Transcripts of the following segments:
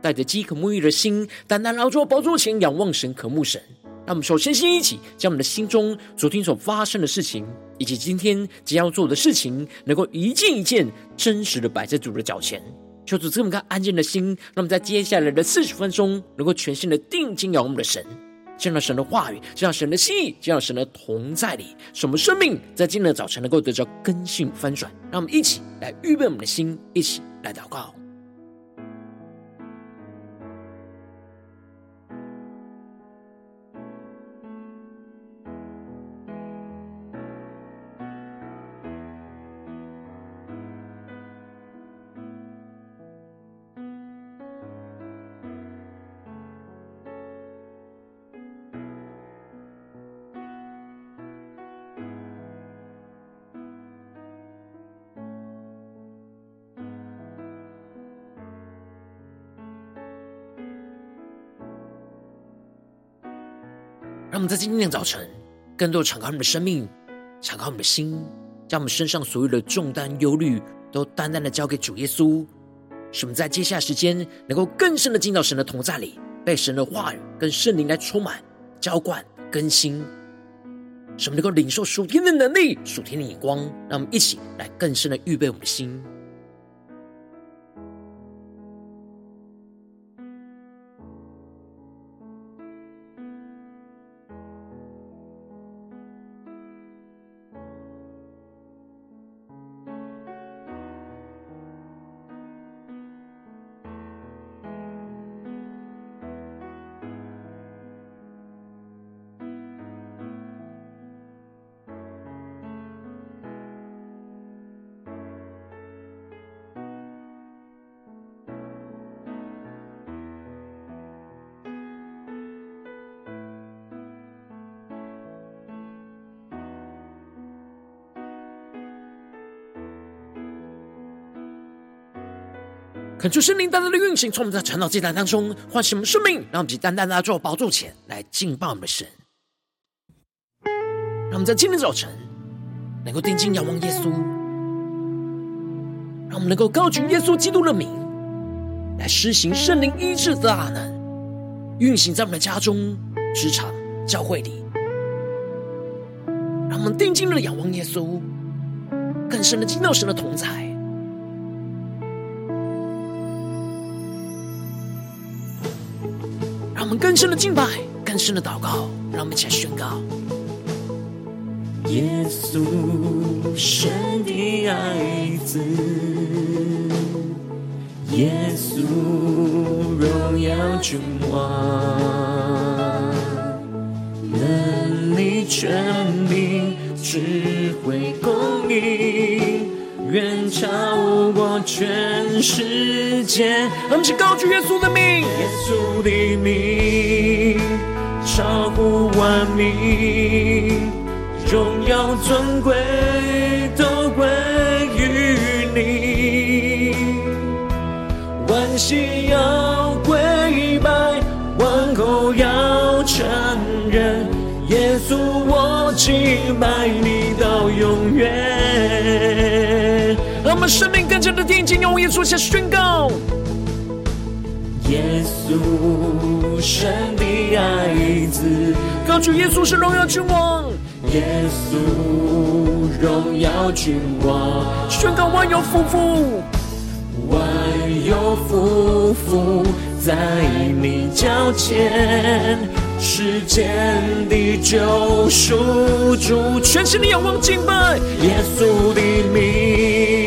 带着饥渴沐浴的心，单单来到宝座前仰望神、渴慕神。让我们首先先一起将我们的心中昨天所发生的事情，以及今天即将要做的事情，能够一件一件真实的摆在主的脚前。求主赐我们个安静的心，让我们在接下来的四十分钟，能够全心的定睛仰望我们的神，见到神的话语，见到神的心意，见到神的同在里，使我们生命在今天的早晨能够得到更新翻转。让我们一起来预备我们的心，一起来祷告。让我们在今天的早晨，更多敞开我们的生命，敞开我们的心，将我们身上所有的重担、忧虑，都单单的交给主耶稣。使我们在接下来时间，能够更深的进到神的同在里，被神的话语跟圣灵来充满、浇灌、更新。使我们能够领受属天的能力、属天的眼光。让我们一起来更深的预备我们的心。恳求圣灵单单的运行，从我们在晨祷祭坛当中唤醒我们生命，让我们单单的坐宝座前来敬拜我们的神。让我们在今天早晨能够定睛仰望耶稣，让我们能够高举耶稣基督的名，来施行圣灵医治的大能，运行在我们的家中、职场、教会里。让我们定睛的仰望耶稣，更深的进到神的同在。我们更深的敬拜，更深的祷告，让我们一起来宣告：耶稣，神的爱子；耶稣，荣耀君王，能力、权柄、智慧、公义，远超过全世界。让我们一起高举耶稣的名，耶稣的名超乎万名，荣耀尊贵都归于你，万膝要跪拜，万口要承认，耶稣我敬拜你。我们生命更加的定睛，用耶稣下宣告：耶稣，神的爱子，高举耶稣是荣耀君王；耶稣，荣耀君王，宣告万有俯伏，万有俯伏在你脚前，世间的救赎主，全心的仰望敬拜耶稣的名，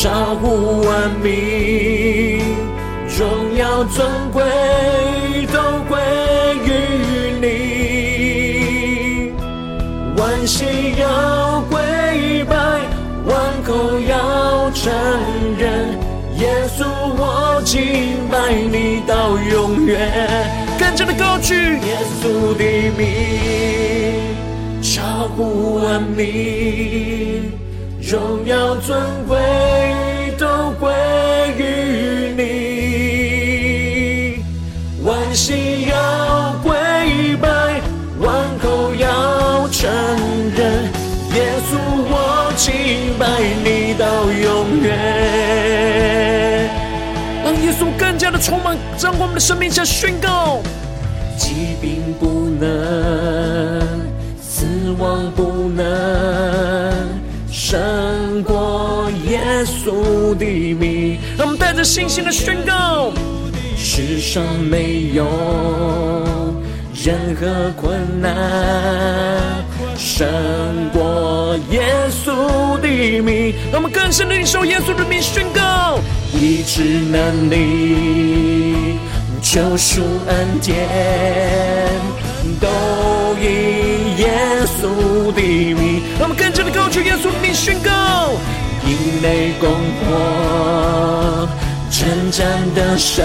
超乎万民，荣耀尊贵都归于你，万膝要跪拜，万口要承认。耶稣，我敬拜你到永远。跟着的歌曲耶稣的名，超乎万民，荣耀尊贵都归于你，万心要跪拜，万口要承认，耶稣我敬拜你到永远。让耶稣更加的充满，在我们的生命下宣告。疾病不能，死亡不的名。让我们带着信心的宣告：世上没有任何困难胜过耶稣的名。让我们更深的领受耶稣的名，宣告医治能力。救赎恩典，都因耶稣的名。让我们更加的高举耶稣的名，宣告因为攻破真正的神，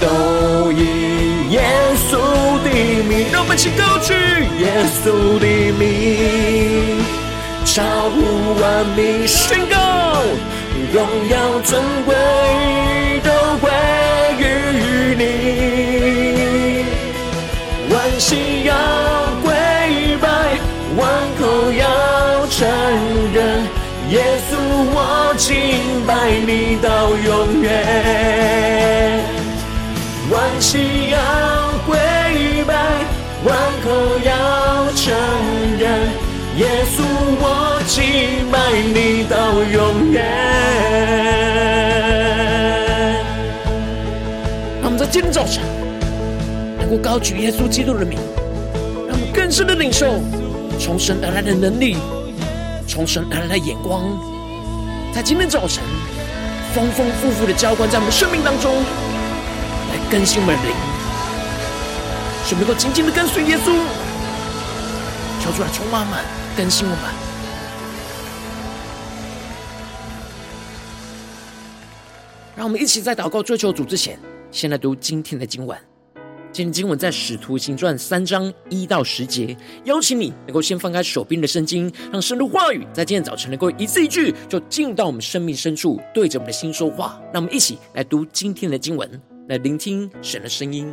都以耶稣的名。让我们一起高举耶稣的名，超乎万名，宣告荣耀尊贵耶稣我敬拜你到永远。万心要跪拜，万口要承认，耶稣我敬拜你到永远。让我们在今天早晨，能够高举耶稣基督的名，让我们更深的领受从神而来的能力，从神而来的眼光，在今天早晨丰丰富富的浇灌在我们生命当中，来更新我们的灵，使我们能够紧紧的跟随耶稣，求主来充满们，更新我们。让我们一起在祷告追求主之前。先来读今天的经文。今天经文在《使徒行传》三章一到十节。邀请你能够先放开手边的圣经，让神的话语在今天早晨能够一字一句，就进入到我们生命深处，对着我们的心说话。让我们一起来读今天的经文，来聆听神的声音。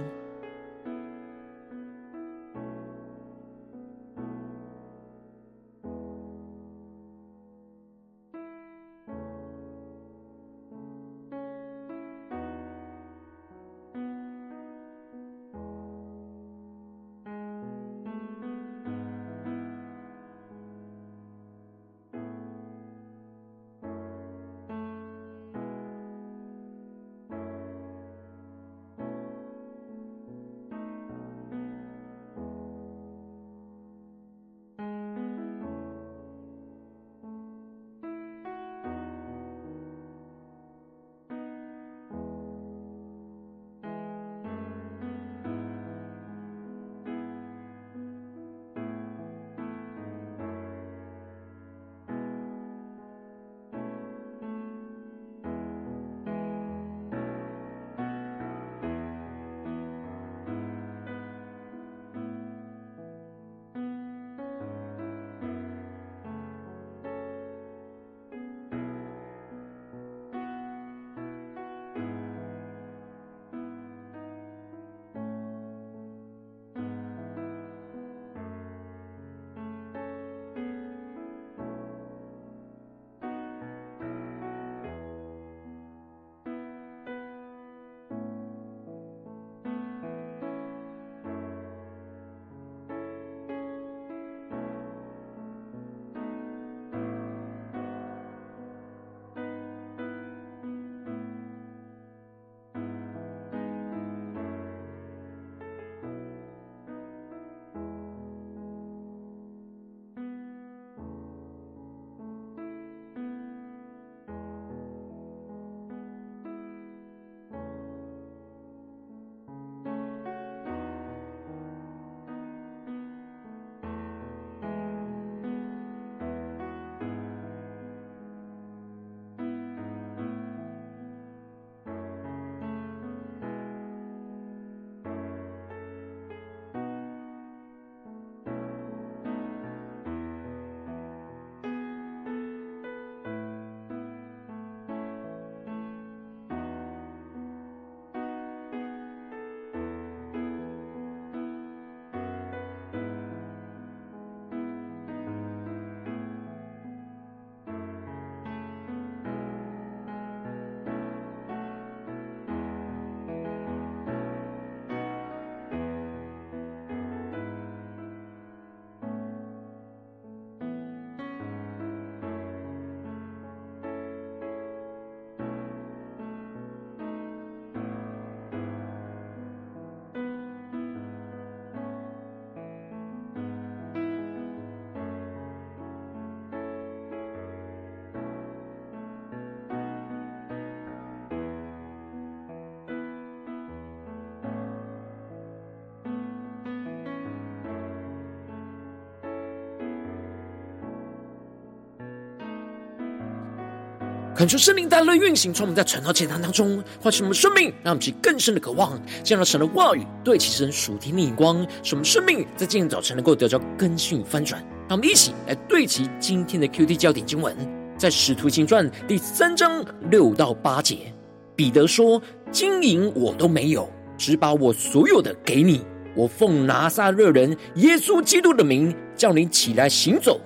恳求圣灵大乐运行，从我们在晨祷祭坛当中唤醒我们生命，让我们去更深的渴望，见到神的话语，对齐神属天的眼光，使我们生命在今天早晨能够得到更新与翻转。让我们一起来对齐今天的 QT 焦点经文，在使徒行传第三章六到八节，彼得说：“金银我都没有，只把我所有的给你。我奉拿撒勒人耶稣基督的名，叫你起来行走。”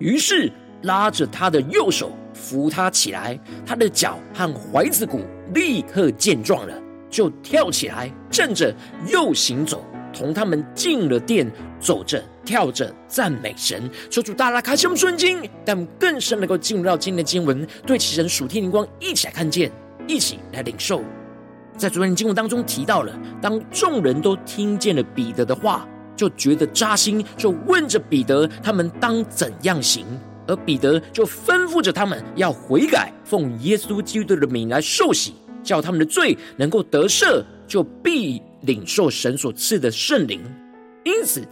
于是拉着他的右手。扶他起来，他的脚和踝子骨立刻健壮了，就跳起来，站着又行走，同他们进了殿，走着跳着赞美神。求主大大开启我们顺经，但更深能够进入到今天的经文，对其神属天灵光一起来看见，一起来领受。在昨天的经文当中提到了，当众人都听见了彼得的话，就觉得扎心，就问着彼得，他们当怎样行？而彼得就吩咐着他们要悔改，奉耶稣基督的名来受洗，叫他们的罪能够得赦，就必领受神所赐的圣灵。因此，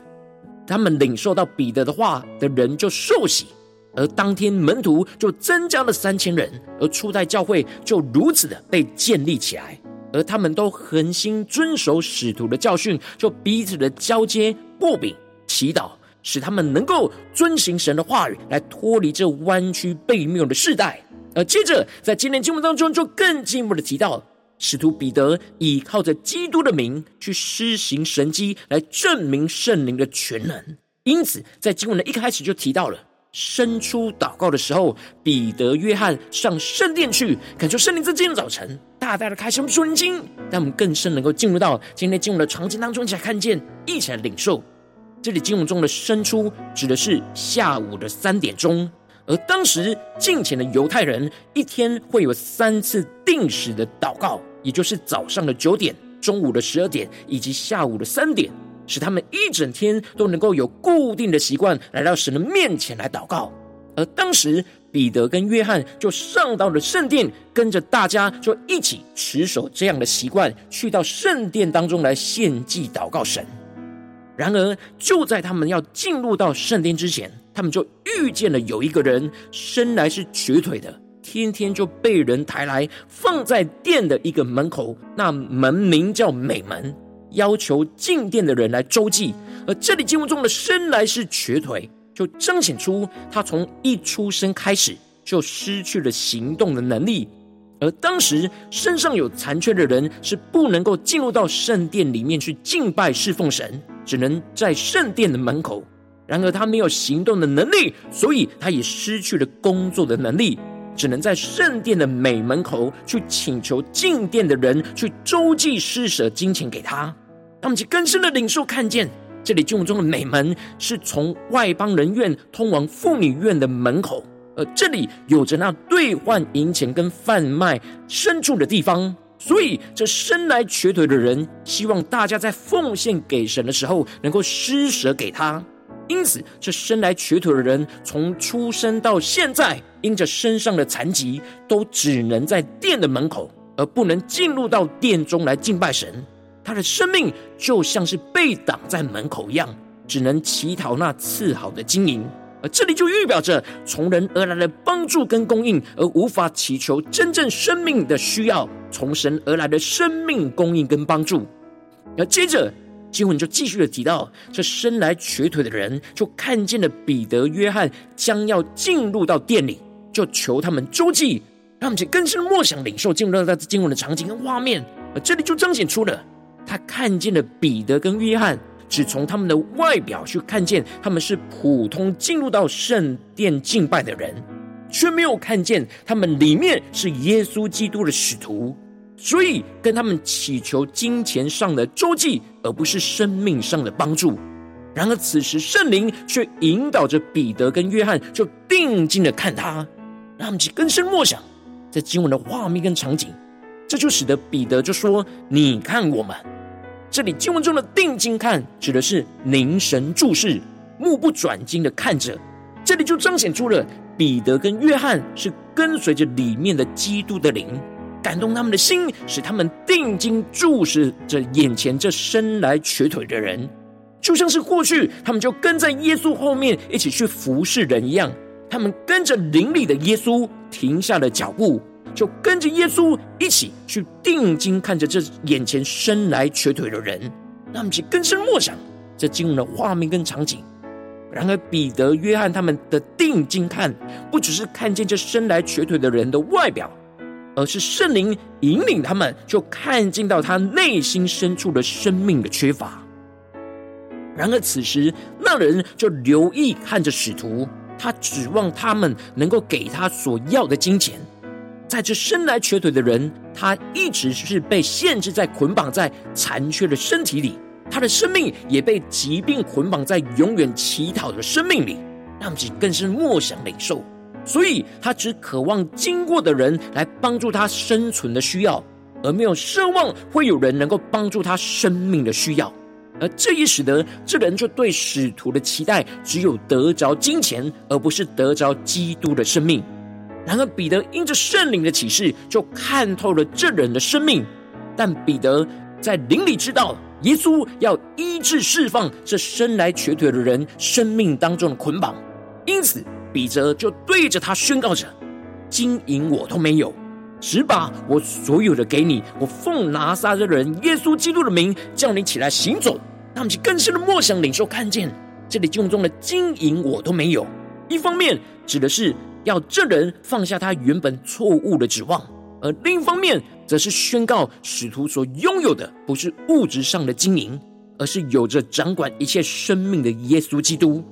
他们领受到彼得的话的人就受洗，而当天门徒就增加了三千人，而初代教会就如此的被建立起来。而他们都恒心遵守使徒的教训，就彼此的交接、擘饼、祈祷。使他们能够遵行神的话语，来脱离这弯曲悖谬的世代。而接着，在今天经文当中，就更进一步的提到，使徒彼得依靠着基督的名去施行神迹，来证明圣灵的全能。因此，在经文的一开始就提到了，伸出祷告的时候，彼得、约翰上圣殿去，感受圣灵在今天早晨大大的开启我们属灵经，让我们更深能够进入到今天经文的场景当中，一起来看见，一起来领受。这里经文中的申初指的是下午的三点钟，而当时敬虔的犹太人一天会有三次定时的祷告，也就是早上的九点、中午的十二点以及下午的三点，使他们一整天都能够有固定的习惯来到神的面前来祷告。而当时彼得跟约翰就上到了圣殿，跟着大家就一起持守这样的习惯，去到圣殿当中来献祭祷告神。然而，就在他们要进入到圣殿之前，他们就遇见了有一个人，生来是瘸腿的，天天就被人抬来放在殿的一个门口，那门名叫美门，要求进殿的人来周济。而这里经文中的生来是瘸腿，就彰显出他从一出生开始就失去了行动的能力。而当时身上有残缺的人是不能够进入到圣殿里面去敬拜侍奉神。只能在圣殿的门口，然而他没有行动的能力，所以他也失去了工作的能力，只能在圣殿的美门口去请求进殿的人去周济施舍金钱给他。他们就更深的领受看见，这里经文中的美门是从外邦人院通往妇女院的门口，而这里有着那兑换银钱跟贩卖牲畜的地方。所以，这生来瘸腿的人希望大家在奉献给神的时候，能够施舍给他。因此，这生来瘸腿的人从出生到现在，因着身上的残疾，都只能在殿的门口，而不能进入到殿中来敬拜神。他的生命就像是被挡在门口一样，只能乞讨那赐好的金银。而这里就预表着从人而来的帮助跟供应，而无法祈求真正生命的需要，从神而来的生命供应跟帮助。而接着经文就继续的提到，这生来瘸腿的人就看见了彼得、约翰将要进入到殿里，就求他们周济，让他们去更深的默想领受进入到这经文的场景跟画面。而这里就彰显出了他看见了彼得跟约翰。只从他们的外表去看见他们是普通进入到圣殿敬拜的人，却没有看见他们里面是耶稣基督的使徒，所以跟他们祈求金钱上的周济，而不是生命上的帮助。然而此时圣灵却引导着彼得跟约翰，就定睛的看他，让他们去更深默想在经文的画面跟场景，这就使得彼得就说：“你看我们。”这里经文中的定睛看，指的是凝神注视、目不转睛的看着。这里就彰显出了彼得跟约翰是跟随着里面的基督的灵，感动他们的心，使他们定睛注视着眼前这生来瘸腿的人，就像是过去他们就跟在耶稣后面一起去服侍人一样。他们跟着灵里的耶稣停下了脚步，就跟着耶稣一起去定睛看着这眼前生来瘸腿的人，让他们去更深默想这经文的画面跟场景。然而，彼得、约翰他们的定睛看，不只是看见这生来瘸腿的人的外表，而是圣灵引领他们，就看见到他内心深处的生命的缺乏。然而，此时那人就留意看着使徒，他指望他们能够给他所要的金钱。在这生来瘸腿的人，他一直是被限制在捆绑在残缺的身体里。他的生命也被疾病捆绑在永远乞讨的生命里，让其更是默想领受。所以，他只渴望经过的人来帮助他生存的需要，而没有奢望会有人能够帮助他生命的需要。而这也使得这人就对使徒的期待只有得着金钱，而不是得着基督的生命。然而，彼得因着圣灵的启示，就看透了这人的生命。但彼得在灵里知道。耶稣要医治释放这生来瘸腿的人生命当中的捆绑，因此彼得就对着他宣告着：“金银我都没有，只把我所有的给你。我奉拿撒勒人耶稣基督的名，叫你起来行走。”那么，就更深的默想领受看见这里经文中的金银我都没有，一方面指的是要这人放下他原本错误的指望。而另一方面，则是宣告使徒所拥有的不是物质上的金银，而是有着掌管一切生命的耶稣基督。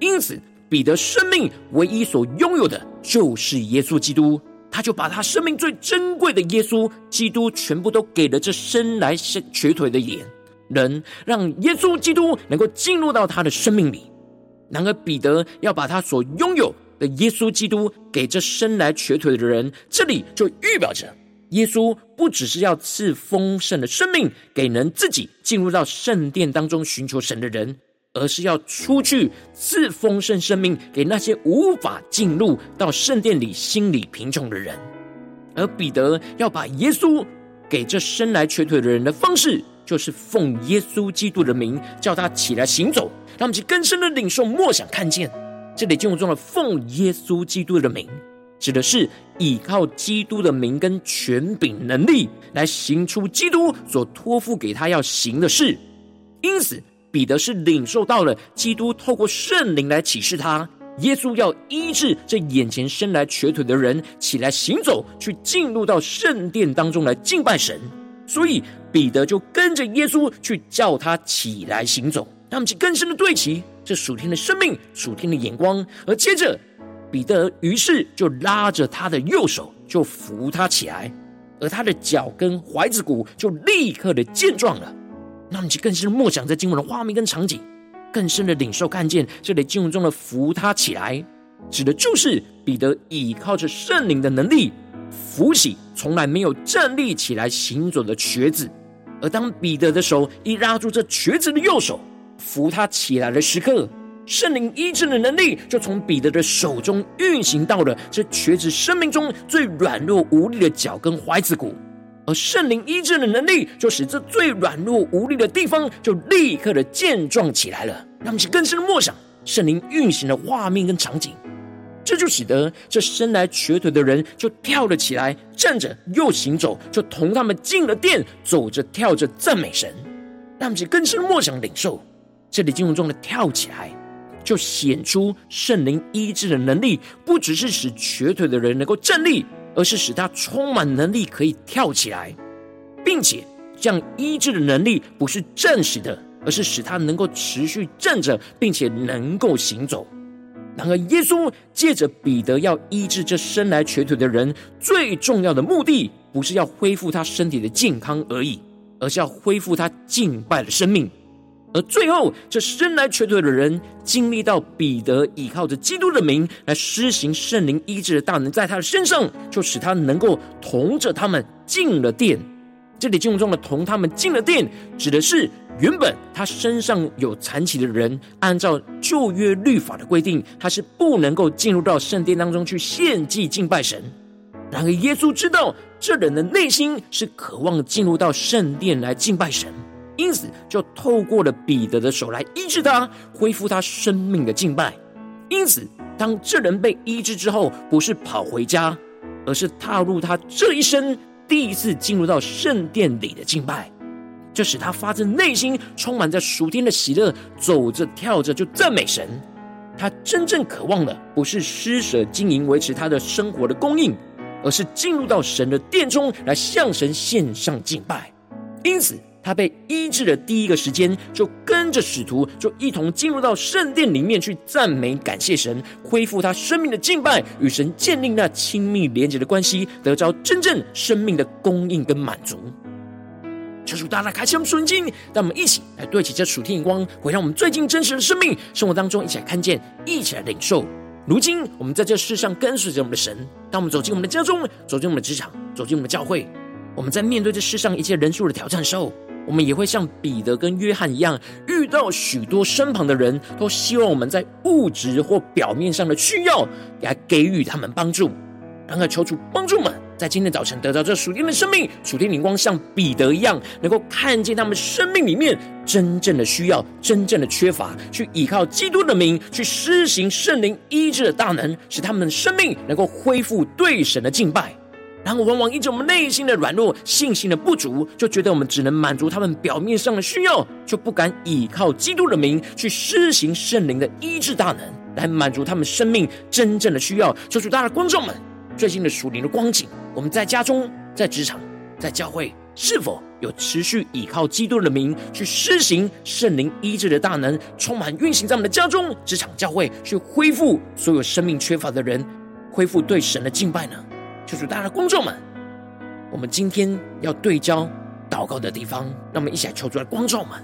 因此，彼得生命唯一所拥有的就是耶稣基督，他就把他生命最珍贵的耶稣基督全部都给了这生来瘸腿的眼人，让耶稣基督能够进入到他的生命里。然而，彼得要把他所拥有。的耶稣基督给这生来瘸腿的人，这里就预表着耶稣不只是要赐丰盛的生命给人自己进入到圣殿当中寻求神的人，而是要出去赐丰盛生命给那些无法进入到圣殿里、心里贫穷的人。而彼得要把耶稣给这生来瘸腿的人的方式，就是奉耶稣基督的名叫他起来行走，让我们去更深的领受、莫想、看见。这里经文中的“奉耶稣基督的名”，指的是依靠基督的名跟权柄能力来行出基督所托付给他要行的事。因此，彼得是领受到了基督透过圣灵来启示他，耶稣要医治这眼前生来瘸腿的人，起来行走，去进入到圣殿当中来敬拜神。所以，彼得就跟着耶稣去叫他起来行走。让我们去更深的对齐这属天的生命、属天的眼光，而接着彼得于是就拉着他的右手，就扶他起来，而他的脚跟踝子骨就立刻的健壮了。那你就更深默想这经文的画面跟场景，更深的领受看见这里经文中的扶他起来，指的就是彼得倚靠着圣灵的能力，扶起从来没有站立起来行走的瘸子。而当彼得的手一拉住这瘸子的右手，扶他起来的时刻，圣灵医治的能力就从彼得的手中运行到了这瘸子生命中最软弱无力的脚跟踝子骨，而圣灵医治的能力就使这最软弱无力的地方就立刻的健壮起来了。让我们更深的默想圣灵运行的画面跟场景，这就使得这生来瘸腿的人就跳了起来，站着又行走，就同他们进了殿，走着跳着赞美神。让我们更深的默想领受。这里经文中的跳起来，就显出圣灵医治的能力，不只是使瘸腿的人能够站立，而是使他充满能力可以跳起来，并且这样医治的能力不是暂时的，而是使他能够持续站着，并且能够行走。然而，耶稣借着彼得要医治这生来瘸腿的人，最重要的目的不是要恢复他身体的健康而已，而是要恢复他敬拜的生命。而最后，这生来瘸腿的人经历到彼得倚靠着基督的名来施行圣灵医治的大能，在他的身上，就使他能够同着他们进了殿。这里经文中的“同他们进了殿”，指的是原本他身上有残疾的人，按照旧约律法的规定，他是不能够进入到圣殿当中去献祭敬拜神。然而，耶稣知道这人的内心是渴望进入到圣殿来敬拜神。因此，就透过了彼得的手来医治他，恢复他生命的敬拜。因此，当这人被医治之后，不是跑回家，而是踏入他这一生第一次进入到圣殿里的敬拜，这使他发自内心充满着属天的喜乐，走着跳着就赞美神。他真正渴望的不是施舍金银维持他的生活的供应，而是进入到神的殿中来向神献上敬拜。因此，他被医治的第一个时间，就跟着使徒，就一同进入到圣殿里面去赞美感谢神，恢复他生命的敬拜，与神建立那亲密连结的关系，得着真正生命的供应跟满足。求主大大开启我们属灵经，让我们一起来对齐这属天眼光，回到我们最近真实的生命生活当中，一起来看见，一起来领受。如今我们在这世上跟随着我们的神，当我们走进我们的家中，走进我们的职场，走进我们的教会，我们在面对这世上一切人数的挑战的时候，我们也会像彼得跟约翰一样，遇到许多身旁的人都希望我们在物质或表面上的需要，来给予他们帮助。然而，求主帮助们，在今天早晨得到这属天的生命、属天灵光，像彼得一样，能够看见他们生命里面真正的需要、真正的缺乏，去依靠基督的名，去施行圣灵医治的大能，使他们的生命能够恢复对神的敬拜。然后，往往因着我们内心的软弱、信心的不足，就觉得我们只能满足他们表面上的需要，就不敢依靠基督的名，去施行圣灵的医治大能，来满足他们生命真正的需要。求主，大家的观众们。最近的属灵的光景，我们在家中、在职场、在教会，是否有持续倚靠基督的名去施行圣灵医治的大能，充满运行在我们的家中、职场、教会，去恢复所有生命缺乏的人，恢复对神的敬拜呢？求助大家的观众们，我们今天要对焦祷告的地方，让我们一起来求主的观众们。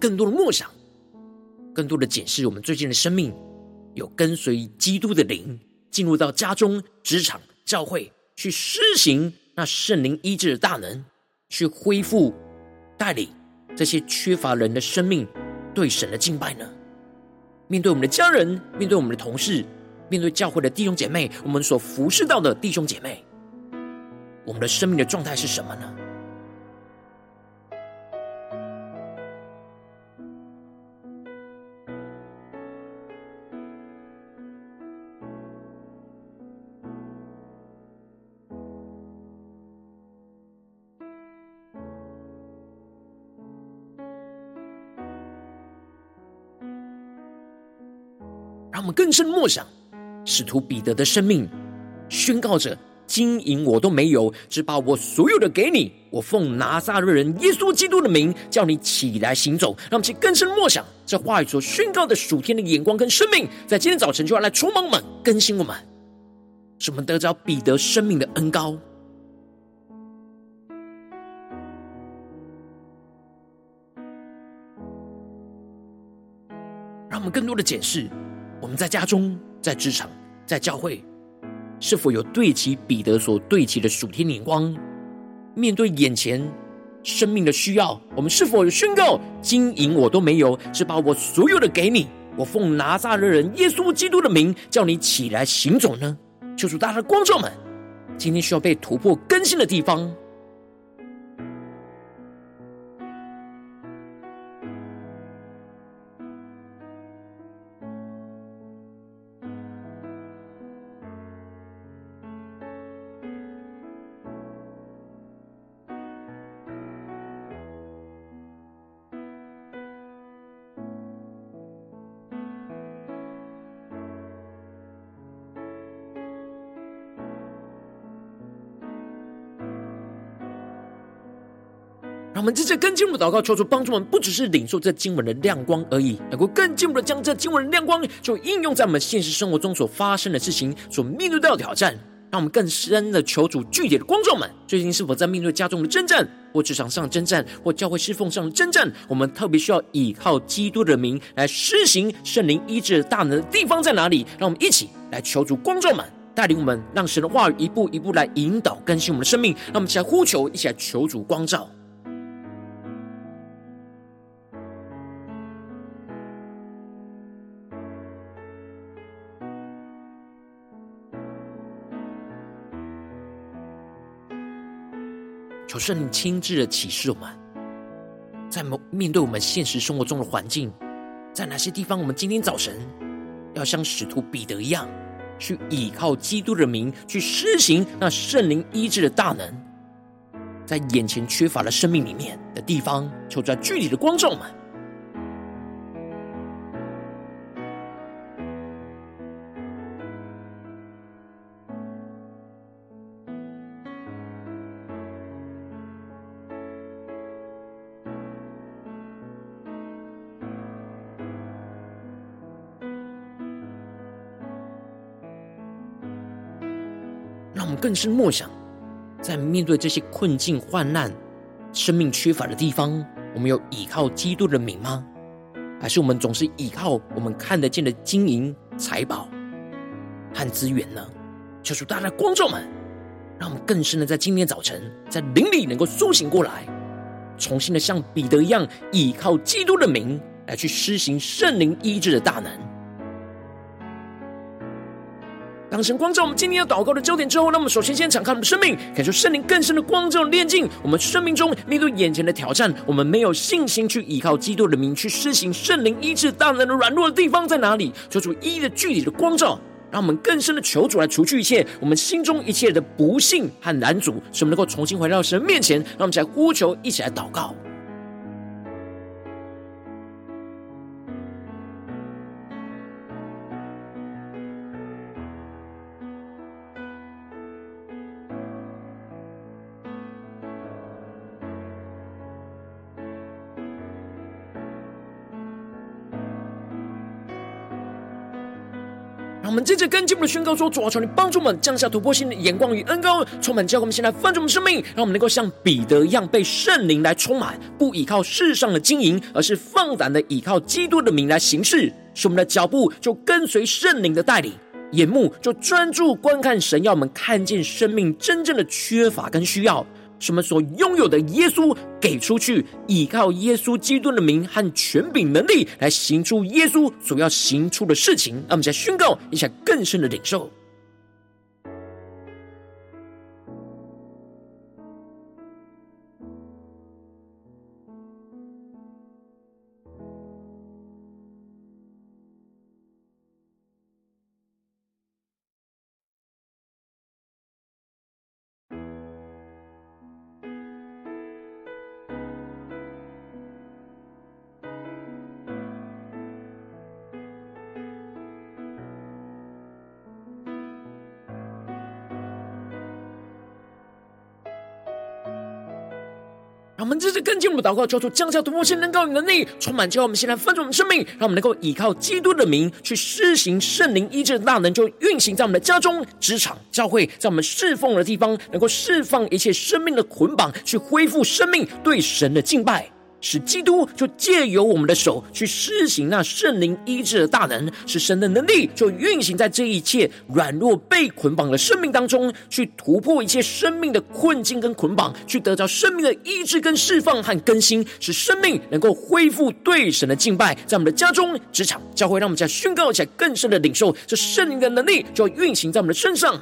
更多的默想，更多的检视我们最近的生命，有跟随基督的灵进入到家中、职场、教会，去施行那圣灵医治的大能，去恢复、带领这些缺乏人的生命对神的敬拜呢？面对我们的家人，面对我们的同事，面对教会的弟兄姐妹，我们所服侍到的弟兄姐妹，我们的生命的状态是什么呢？更深默想，使徒彼得的生命宣告着：金银我都没有，只把我所有的给你。我奉拿撒勒人耶稣基督的名，叫你起来行走。让我们去更深默想这话语所宣告的属天的眼光跟生命，在今天早晨就要来充满我们、更新我们，使我们得着彼得生命的恩膏。让我们更多的检视。我们在家中、在职场、在教会，是否有对齐彼得所对齐的属天眼光？面对眼前生命的需要，我们是否有宣告：金银我都没有，只把我所有的给你。我奉拿撒勒人耶稣基督的名，叫你起来行走呢？求主大家的光照们，今天需要被突破更新的地方。们直接更进一步祷告，求主帮助我们，不只是领受这经文的亮光而已，能够更进一步的将这经文的亮光，就应用在我们现实生活中所发生的事情，所面对到的挑战。让我们更深的求主具体的光照们，最近是否在面对家中的征战、或职场上的征战，或教会侍奉上的征战，我们特别需要依靠基督的名来施行圣灵医治的大能的地方在哪里？让我们一起来求主光照们，带领我们，让神的话语一步一步来引导更新我们的生命。让我们一起来呼求，一起来求主光照。圣灵亲自的启示我们，在面对我们现实生活中的环境，在哪些地方，我们今天早晨要像使徒彼得一样，去倚靠基督的名，去施行那圣灵医治的大能，在眼前缺乏了生命里面的地方，求在具体的光照们。更是默想，在面对这些困境、患难、生命缺乏的地方，我们有依靠基督的名吗？还是我们总是依靠我们看得见的金银财宝和资源呢？求主大家观众们，让我们更深的在今天早晨，在灵里能够苏醒过来，重新的像彼得一样，依靠基督的名来去施行圣灵医治的大能。神光照我们今天要祷告的焦点之后，那么首先先敞开我们的生命，感受圣灵更深的光照炼净我们生命中面对眼前的挑战。我们没有信心去依靠基督的名去施行圣灵医治大能的软弱的地方在哪里？求主一一的具体的光照，让我们更深的求主来除去一切我们心中一切的不幸和难阻，使我们能够重新回到神面前。让我们一起来呼求，一起来祷告。接着跟进我们的宣告说：主啊，求你帮助我们降下突破性的眼光与恩膏，充满教会。我们先来翻转我们生命，让我们能够像彼得一样被圣灵来充满，不依靠世上的金银，而是放胆的依靠基督的名来行事。使我们的脚步就跟随圣灵的带领，眼目就专注观看神要我们看见生命真正的缺乏跟需要。什么所拥有的耶稣给出去，依靠耶稣基督的名和权柄能力来行出耶稣所要行出的事情。让我们再宣告一下更深的领受。让我们这次跟进一步祷告，求主降下突破性能高与能力，充满教。我们先来分盛我们生命，让我们能够依靠基督的名去施行圣灵医治的大能，就运行在我们的家中、职场、教会，在我们侍奉的地方，能够释放一切生命的捆绑，去恢复生命对神的敬拜。使基督就借由我们的手去施行那圣灵医治的大能，使神的能力就运行在这一切软弱被捆绑的生命当中，去突破一切生命的困境跟捆绑，去得到生命的医治跟释放和更新，使生命能够恢复对神的敬拜。在我们的家中、职场、教会，让我们再宣告起来更深的领受，这圣灵的能力就要运行在我们的身上。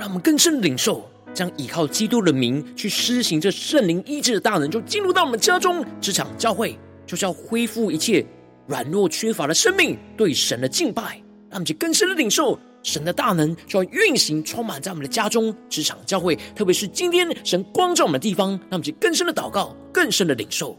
让我们更深的领受，将依靠基督的名去施行这圣灵医治的大能，就进入到我们家中、职场、教会，就是要恢复一切软弱缺乏的生命，对神的敬拜。让我们去更深的领受神的大能，就要运行充满在我们的家中、职场、教会，特别是今天神光照我们的地方，让我们去更深的祷告，更深的领受。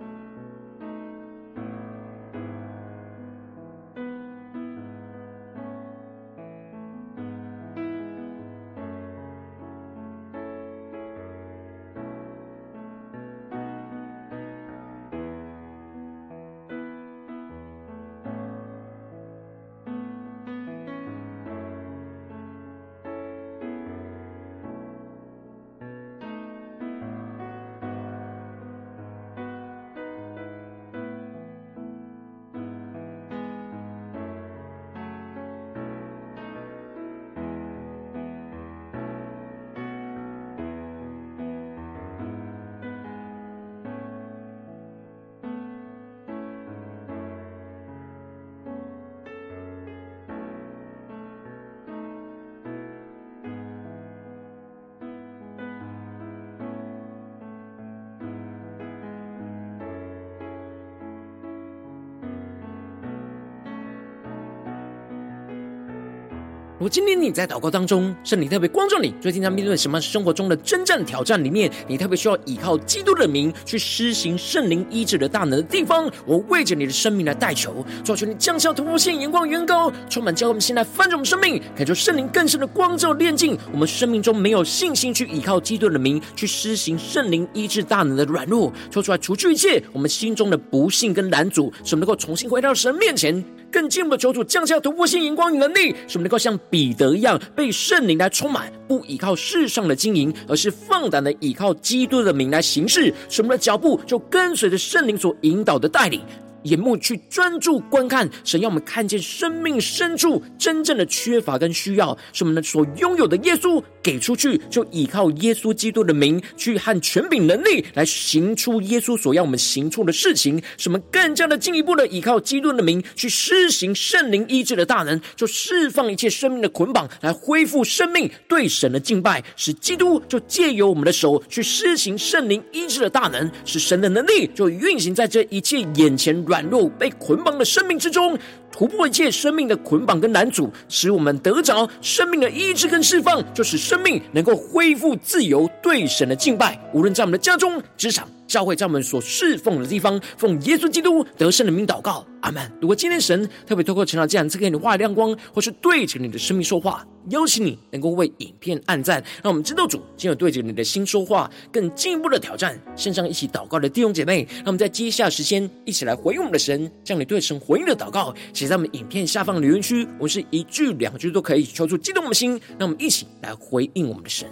如果今天你在祷告当中，圣灵特别光照你，最近在面对什么生活中的真正挑战里面，你特别需要依靠基督的名去施行圣灵医治的大能的地方，我为着你的生命来代求，求求你降下突破性眼光，远高，充满教我们现在翻转我们生命，感受圣灵更深的光照炼净我们生命中没有信心去依靠基督的名去施行圣灵医治大能的软弱，抽出来除去一切我们心中的不信跟拦阻，使我们能够重新回到神面前。更进一步的求主降下突破性荧光与能力，使我们能够像彼得一样被圣灵来充满，不依靠世上的经营，而是放胆的依靠基督的名来行事。使我们的脚步就跟随着圣灵所引导的带领。眼目去专注观看，神要我们看见生命深处真正的缺乏跟需要，是我们所拥有的耶稣给出去，就依靠耶稣基督的名去和权柄能力来行出耶稣所要我们行出的事情，使我们更加的进一步的依靠基督的名去施行圣灵医治的大能，就释放一切生命的捆绑，来恢复生命对神的敬拜，使基督就借由我们的手去施行圣灵医治的大能，使神的能力就运行在这一切眼前。软弱被捆绑的生命之中，突破一切生命的捆绑跟难阻，使我们得着生命的医治跟释放，就使生命能够恢复自由，对神的敬拜。无论在我们的家中、职场、教会，在我们所侍奉的地方，奉耶稣基督得胜的名祷告，阿门。如果今天神特别透过成长这样赐给你画亮光，或是对着你的生命说话，邀请你能够为影片按赞，让我们知道主今日对着你的心说话，更进一步的挑战。线上一起祷告的弟兄姐妹，让我们在接下时间一起来回应我们的神，将你对神回应的祷告写在我们影片下方留言区，我们是一句两句都可以，求出激动我们的心，让我们一起来回应我们的神。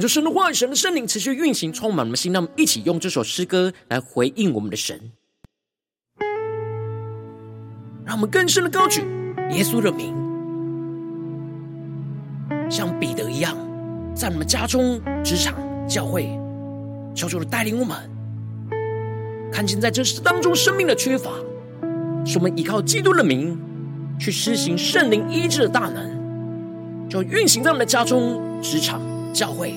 恳求神的话语，神的圣灵持续运行，充满我们的心。让我们一起用这首诗歌来回应我们的神，让我们更深的高举耶稣的名，像彼得一样，在我们家中、职场、教会，求主的带领我们，看见在这当中生命的缺乏，使我们依靠基督的名，去施行圣灵医治的大能，就运行在我们的家中、职场、教会。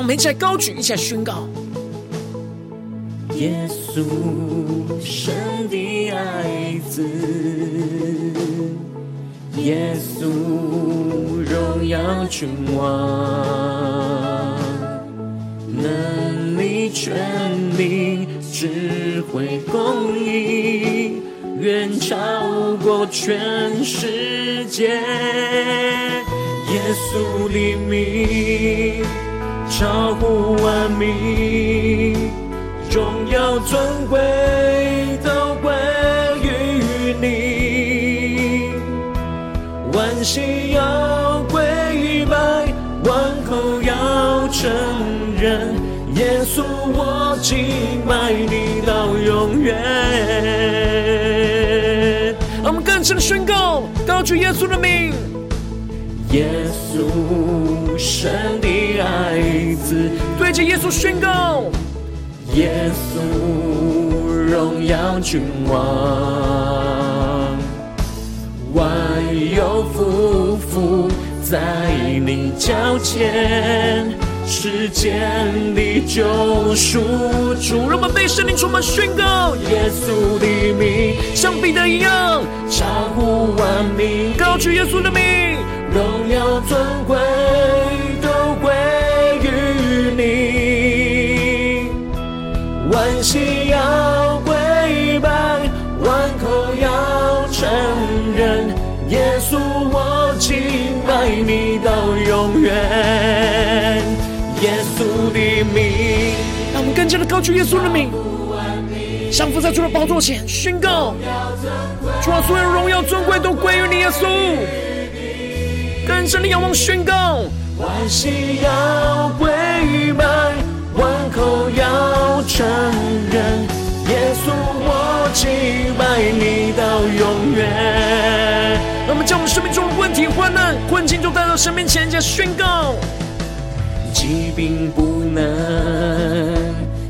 让我们一起来高举，一起来宣告。耶稣，神的爱子，耶稣，荣耀君王，能力、权柄、智慧、公义，远超过全世界。耶稣的名，超乎万民。荣耀尊贵都归于你，万心要跪拜，万口要承认，耶稣我敬拜你到永远。我们更深的宣告，高举耶稣的名，耶稣神的爱子，对着耶稣宣告。耶稣荣耀君王，万有匍匐在你脚前，世间的救赎主。让我们被圣灵充满宣告，耶稣的名像彼得一样，超乎万民，高举耶稣的名，荣耀尊贵都归于你。万心要跪拜，万口要承认，耶稣我敬拜你到永远。耶稣的名，让我们更加的高举耶稣的名，降服在主的宝座前宣告，主啊，所有荣耀尊贵都归于你耶稣，更深的仰望宣告，万心要跪拜。万口要承认，耶稣我敬拜你到永远。让我们将我们生命中的问题、患难、困境，都带到神面前，加宣告：疾病不能，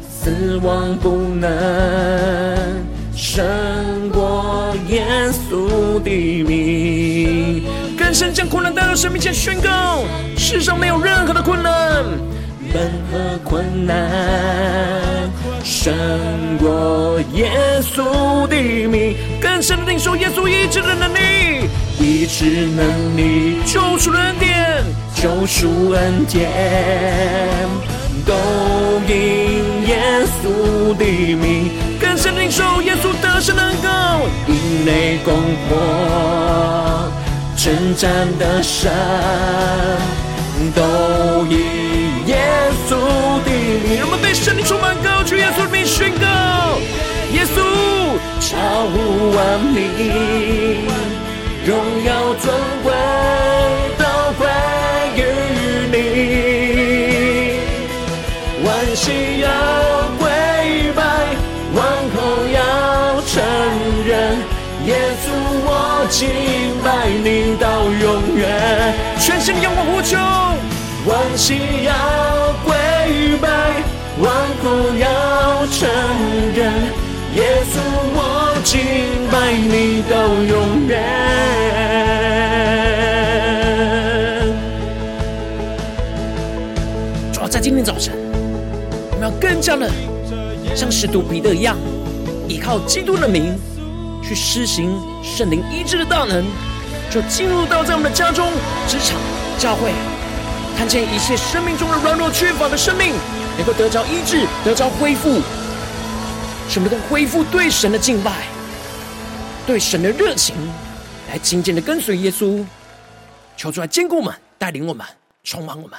死亡不能，胜过耶稣的名。更深将困难带到神面前，宣告：世上没有任何的困难。任何困难胜过耶稣的名，更深的领受耶稣医治的能力，医治能力，救赎恩典，救赎恩典，都因耶稣的名，更深的领受耶稣得胜能够，营内攻破，征战的神，都以。耶稣的名，让我们被圣灵充满，高举耶稣的名宣告：耶稣超乎万名，荣耀尊贵都归于你，万心要耶稣我敬拜你到永远，全心仰望呼求。万心要归拜，万口要承认，耶稣我敬拜你到永远。主要在今天早晨，我们要更加的像使徒彼得一样，依靠基督的名去施行圣灵医治的大能，就进入到在我们的家中、职场、教会。看见一切生命中的软弱缺乏的生命，能够得着医治，得着恢复，什么都恢复对神的敬拜，对神的热情，来紧紧的跟随耶稣，求主来坚固我们，带领我们，充满我们。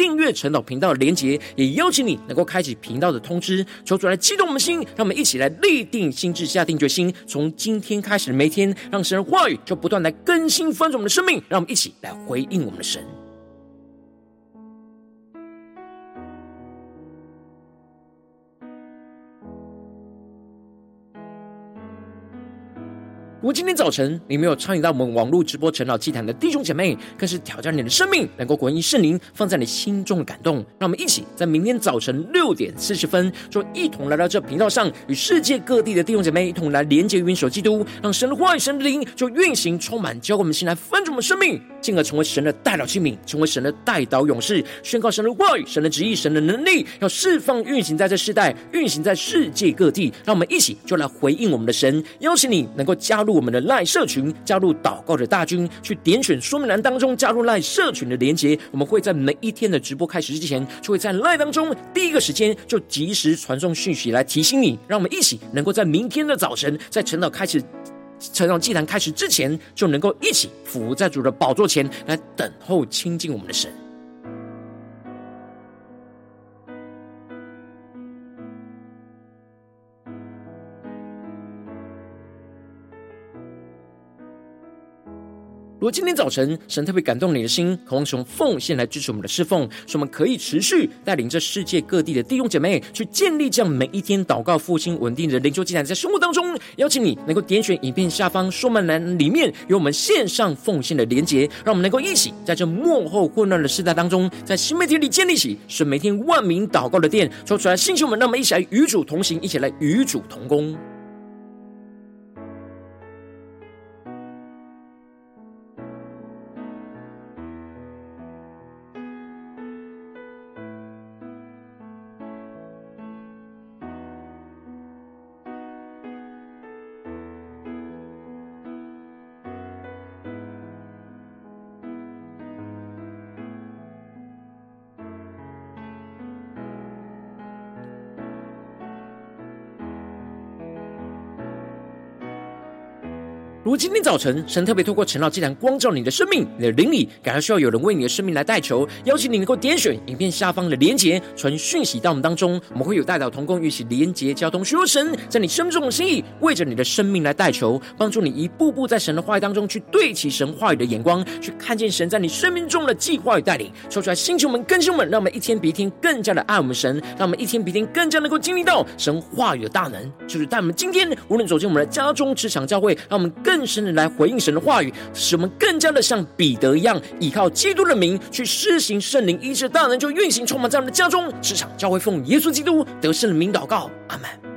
订阅陈导频道的连结，也邀请你能够开启频道的通知，求主来激动我们的心，让我们一起来立定心智，下定决心，从今天开始的每天，让神的话语就不断来更新翻转我们的生命，让我们一起来回应我们的神。如果今天早晨你没有参与到我们网络直播晨祷祭坛的弟兄姐妹，更是挑战你的生命，能够回应圣灵放在你心中的感动。让我们一起在明天早晨六点四十分，就一同来到这频道上，与世界各地的弟兄姐妹一同来连接、元首基督，让神的话语、神的灵就运行充满，教我们心来分盛我们生命，进而成为神的代祷器皿，成为神的代祷勇士，宣告神的话语、神的旨意、神的能力，要释放运行在这世代，运行在世界各地。让我们一起就来回应我们的神，邀请你能够加入。我们的赖社群，加入祷告的大军，去点选说明栏当中加入赖社群的连结。我们会在每一天的直播开始之前，就会在赖当中第一个时间就及时传送讯息来提醒你。让我们一起能够在明天的早晨，在晨祷开始、晨祷祭坛开始之前，就能够一起伏在主的宝座前来等候亲近我们的神。如果今天早晨神特别感动你的心，渴望从奉献来支持我们的侍奉，使我们可以持续带领着世界各地的弟兄姐妹去建立这样每一天祷告复兴稳定的灵修祭坛，在生活当中，邀请你能够点选影片下方说明栏里面有我们线上奉献的连结，让我们能够一起在这幕后混乱的时代当中，在新媒体里建立起是每天万民祷告的殿，说出来，星球们，让我们一起来与主同行，一起来与主同工。如果今天早晨，神特别透过晨祷祭坛光照你的生命，你的灵里感到需要有人为你的生命来代求，邀请你能够点选影片下方的连结，传讯息到我们当中，我们会有代表同工一起连结交通，寻求神在你生命中的心意，为着你的生命来代求，帮助你一步步在神的话语当中去对齐神话语的眼光，去看见神在你生命中的计划与带领。说出来，星球们、更新们，让我们一天比一天更加的爱我们神，让我们一天比一天更加能够经历到神话语的大能，就是带我们今天无论走进我们的家中、职场、教会，让我们更。深的来回应神的话语，使我们更加的像彼得一样，依靠基督的名去施行圣灵医治大能，就运行充满在我们的家中、职场、教会，奉耶稣基督得胜的名祷告，阿门。